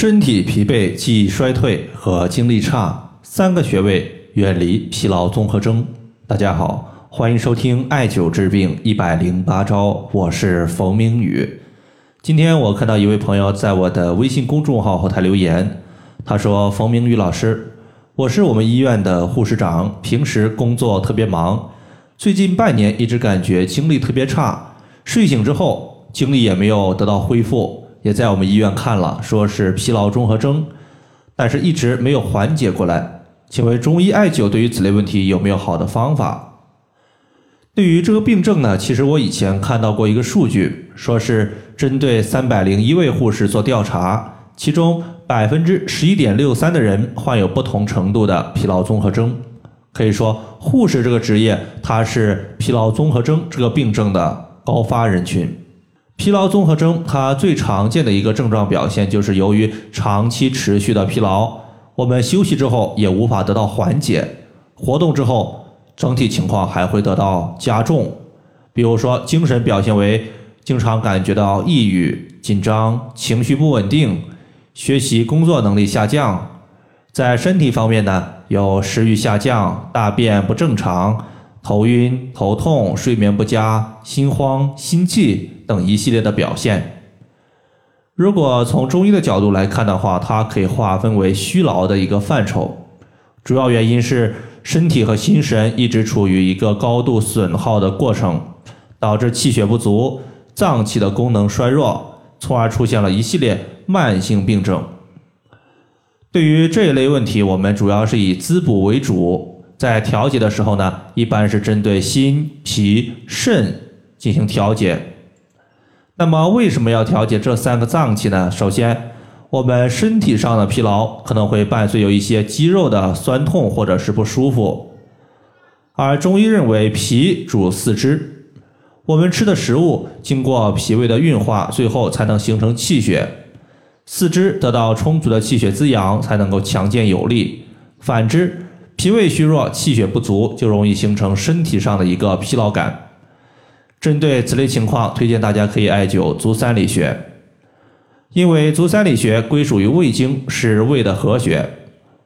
身体疲惫、记忆衰退和精力差三个穴位远离疲劳综合征。大家好，欢迎收听艾灸治病一百零八招，我是冯明宇。今天我看到一位朋友在我的微信公众号后台留言，他说：“冯明宇老师，我是我们医院的护士长，平时工作特别忙，最近半年一直感觉精力特别差，睡醒之后精力也没有得到恢复。”也在我们医院看了，说是疲劳综合征，但是一直没有缓解过来。请问中医艾灸对于此类问题有没有好的方法？对于这个病症呢，其实我以前看到过一个数据，说是针对三百零一位护士做调查，其中百分之十一点六三的人患有不同程度的疲劳综合征。可以说，护士这个职业，它是疲劳综合征这个病症的高发人群。疲劳综合征，它最常见的一个症状表现就是由于长期持续的疲劳，我们休息之后也无法得到缓解，活动之后整体情况还会得到加重。比如说，精神表现为经常感觉到抑郁、紧张、情绪不稳定，学习工作能力下降。在身体方面呢，有食欲下降、大便不正常。头晕、头痛、睡眠不佳、心慌、心悸等一系列的表现。如果从中医的角度来看的话，它可以划分为虚劳的一个范畴。主要原因是身体和心神一直处于一个高度损耗的过程，导致气血不足，脏器的功能衰弱，从而出现了一系列慢性病症。对于这一类问题，我们主要是以滋补为主。在调节的时候呢，一般是针对心、脾、肾进行调节。那么为什么要调节这三个脏器呢？首先，我们身体上的疲劳可能会伴随有一些肌肉的酸痛或者是不舒服，而中医认为脾主四肢，我们吃的食物经过脾胃的运化，最后才能形成气血，四肢得到充足的气血滋养，才能够强健有力。反之，脾胃虚弱、气血不足，就容易形成身体上的一个疲劳感。针对此类情况，推荐大家可以艾灸足三里穴，因为足三里穴归属于胃经，是胃的合穴。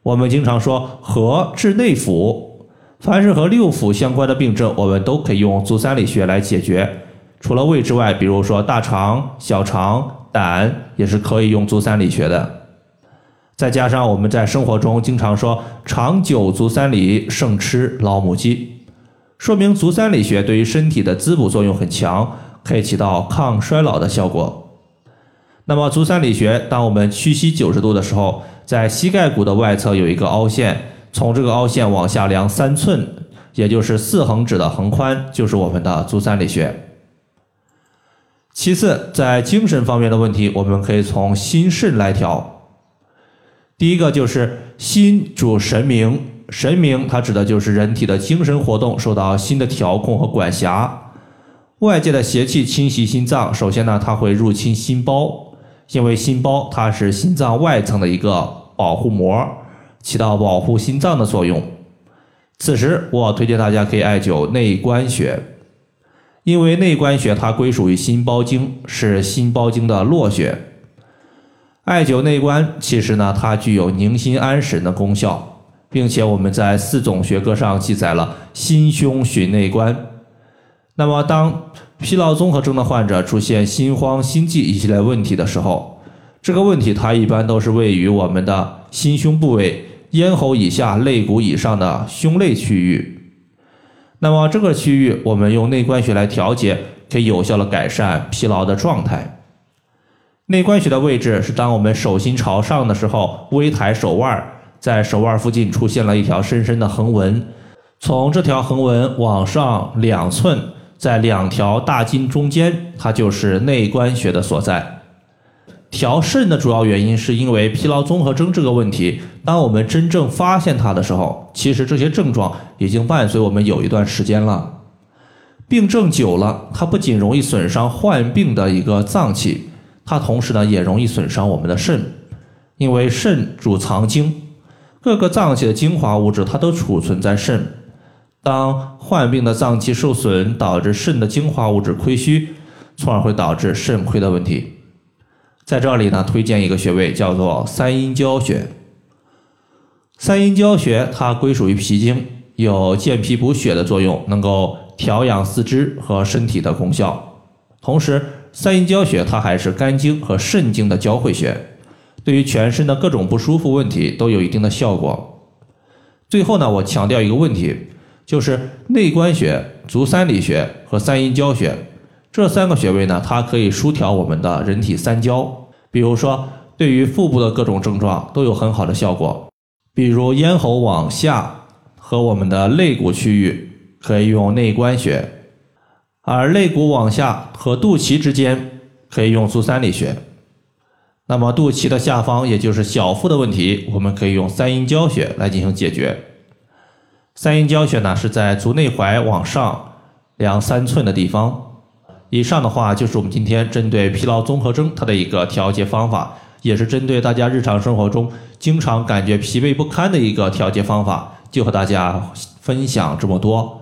我们经常说合治内腑，凡是和六腑相关的病症，我们都可以用足三里穴来解决。除了胃之外，比如说大肠、小肠、胆，也是可以用足三里穴的。再加上我们在生活中经常说“长久足三里，胜吃老母鸡”，说明足三里穴对于身体的滋补作用很强，可以起到抗衰老的效果。那么足三里穴，当我们屈膝九十度的时候，在膝盖骨的外侧有一个凹陷，从这个凹陷往下量三寸，也就是四横指的横宽，就是我们的足三里穴。其次，在精神方面的问题，我们可以从心肾来调。第一个就是心主神明，神明它指的就是人体的精神活动受到心的调控和管辖。外界的邪气侵袭心脏，首先呢，它会入侵心包，因为心包它是心脏外层的一个保护膜，起到保护心脏的作用。此时我推荐大家可以艾灸内关穴，因为内关穴它归属于心包经，是心包经的络穴。艾灸内关，其实呢，它具有宁心安神的功效，并且我们在四种学科上记载了心胸寻内关。那么，当疲劳综合征的患者出现心慌、心悸一系列问题的时候，这个问题它一般都是位于我们的心胸部位、咽喉以下、肋骨以上的胸肋区域。那么，这个区域我们用内关穴来调节，可以有效的改善疲劳的状态。内关穴的位置是，当我们手心朝上的时候，微抬手腕，在手腕附近出现了一条深深的横纹，从这条横纹往上两寸，在两条大筋中间，它就是内关穴的所在。调肾的主要原因是因为疲劳综合征这个问题，当我们真正发现它的时候，其实这些症状已经伴随我们有一段时间了。病症久了，它不仅容易损伤患病的一个脏器。它同时呢，也容易损伤我们的肾，因为肾主藏精，各个脏器的精华物质它都储存在肾。当患病的脏器受损，导致肾的精华物质亏虚，从而会导致肾亏的问题。在这里呢，推荐一个穴位叫做三阴交穴。三阴交穴它归属于脾经，有健脾补血的作用，能够调养四肢和身体的功效。同时，三阴交穴它还是肝经和肾经的交汇穴，对于全身的各种不舒服问题都有一定的效果。最后呢，我强调一个问题，就是内关穴、足三里穴和三阴交穴这三个穴位呢，它可以疏调我们的人体三焦，比如说对于腹部的各种症状都有很好的效果。比如咽喉往下和我们的肋骨区域可以用内关穴，而肋骨往下和肚脐之间可以用足三里穴。那么肚脐的下方，也就是小腹的问题，我们可以用三阴交穴来进行解决。三阴交穴呢是在足内踝往上两三寸的地方。以上的话就是我们今天针对疲劳综合征它的一个调节方法。也是针对大家日常生活中经常感觉疲惫不堪的一个调节方法，就和大家分享这么多。